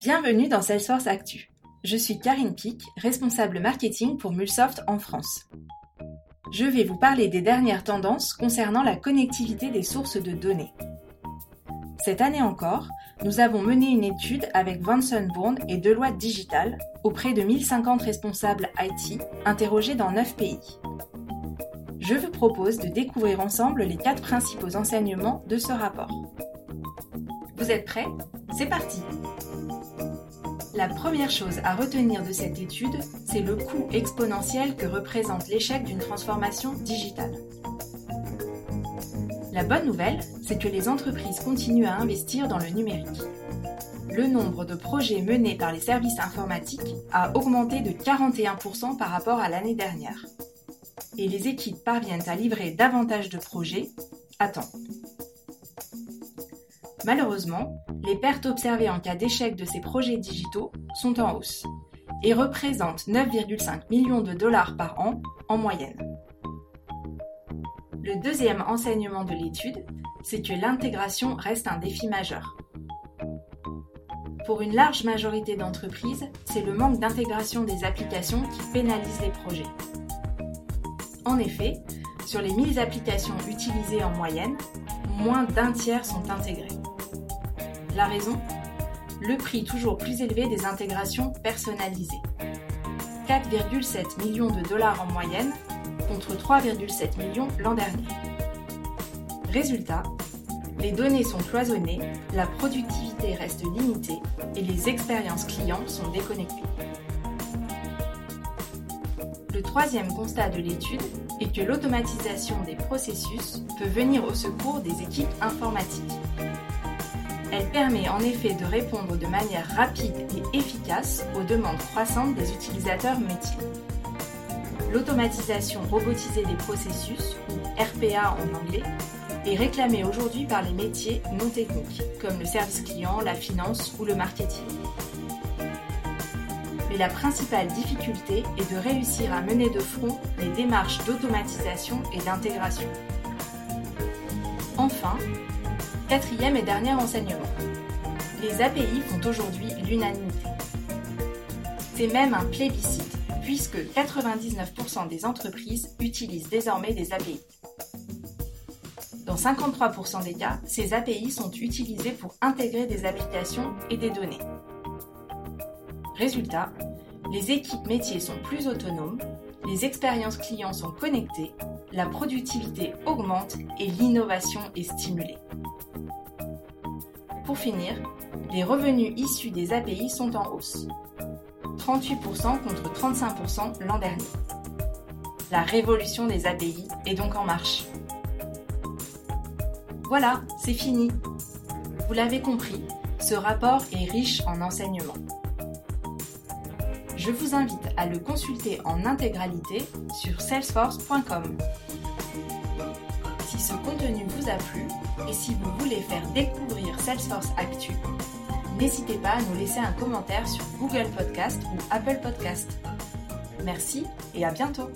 Bienvenue dans Salesforce Actu. Je suis Karine Pic, responsable marketing pour Mulsoft en France. Je vais vous parler des dernières tendances concernant la connectivité des sources de données. Cette année encore, nous avons mené une étude avec Vanson Bourne et Deloitte Digital auprès de 1050 responsables IT interrogés dans 9 pays. Je vous propose de découvrir ensemble les quatre principaux enseignements de ce rapport. Vous êtes prêts? C'est parti la première chose à retenir de cette étude, c'est le coût exponentiel que représente l'échec d'une transformation digitale. La bonne nouvelle, c'est que les entreprises continuent à investir dans le numérique. Le nombre de projets menés par les services informatiques a augmenté de 41% par rapport à l'année dernière. Et les équipes parviennent à livrer davantage de projets à temps. Malheureusement, les pertes observées en cas d'échec de ces projets digitaux sont en hausse et représentent 9,5 millions de dollars par an en moyenne. Le deuxième enseignement de l'étude, c'est que l'intégration reste un défi majeur. Pour une large majorité d'entreprises, c'est le manque d'intégration des applications qui pénalise les projets. En effet, sur les 1000 applications utilisées en moyenne, moins d'un tiers sont intégrées. La raison Le prix toujours plus élevé des intégrations personnalisées. 4,7 millions de dollars en moyenne contre 3,7 millions l'an dernier. Résultat, les données sont cloisonnées, la productivité reste limitée et les expériences clients sont déconnectées. Le troisième constat de l'étude est que l'automatisation des processus peut venir au secours des équipes informatiques. Elle permet en effet de répondre de manière rapide et efficace aux demandes croissantes des utilisateurs métiers. L'automatisation robotisée des processus, ou RPA en anglais, est réclamée aujourd'hui par les métiers non techniques, comme le service client, la finance ou le marketing. Mais la principale difficulté est de réussir à mener de front les démarches d'automatisation et d'intégration. Enfin, Quatrième et dernier enseignement. Les API font aujourd'hui l'unanimité. C'est même un plébiscite, puisque 99% des entreprises utilisent désormais des API. Dans 53% des cas, ces API sont utilisées pour intégrer des applications et des données. Résultat, les équipes métiers sont plus autonomes, les expériences clients sont connectées, la productivité augmente et l'innovation est stimulée. Pour finir, les revenus issus des API sont en hausse. 38% contre 35% l'an dernier. La révolution des API est donc en marche. Voilà, c'est fini. Vous l'avez compris, ce rapport est riche en enseignements. Je vous invite à le consulter en intégralité sur salesforce.com. Si ce contenu vous a plu et si vous voulez faire découvrir Salesforce Actu, n'hésitez pas à nous laisser un commentaire sur Google Podcast ou Apple Podcast. Merci et à bientôt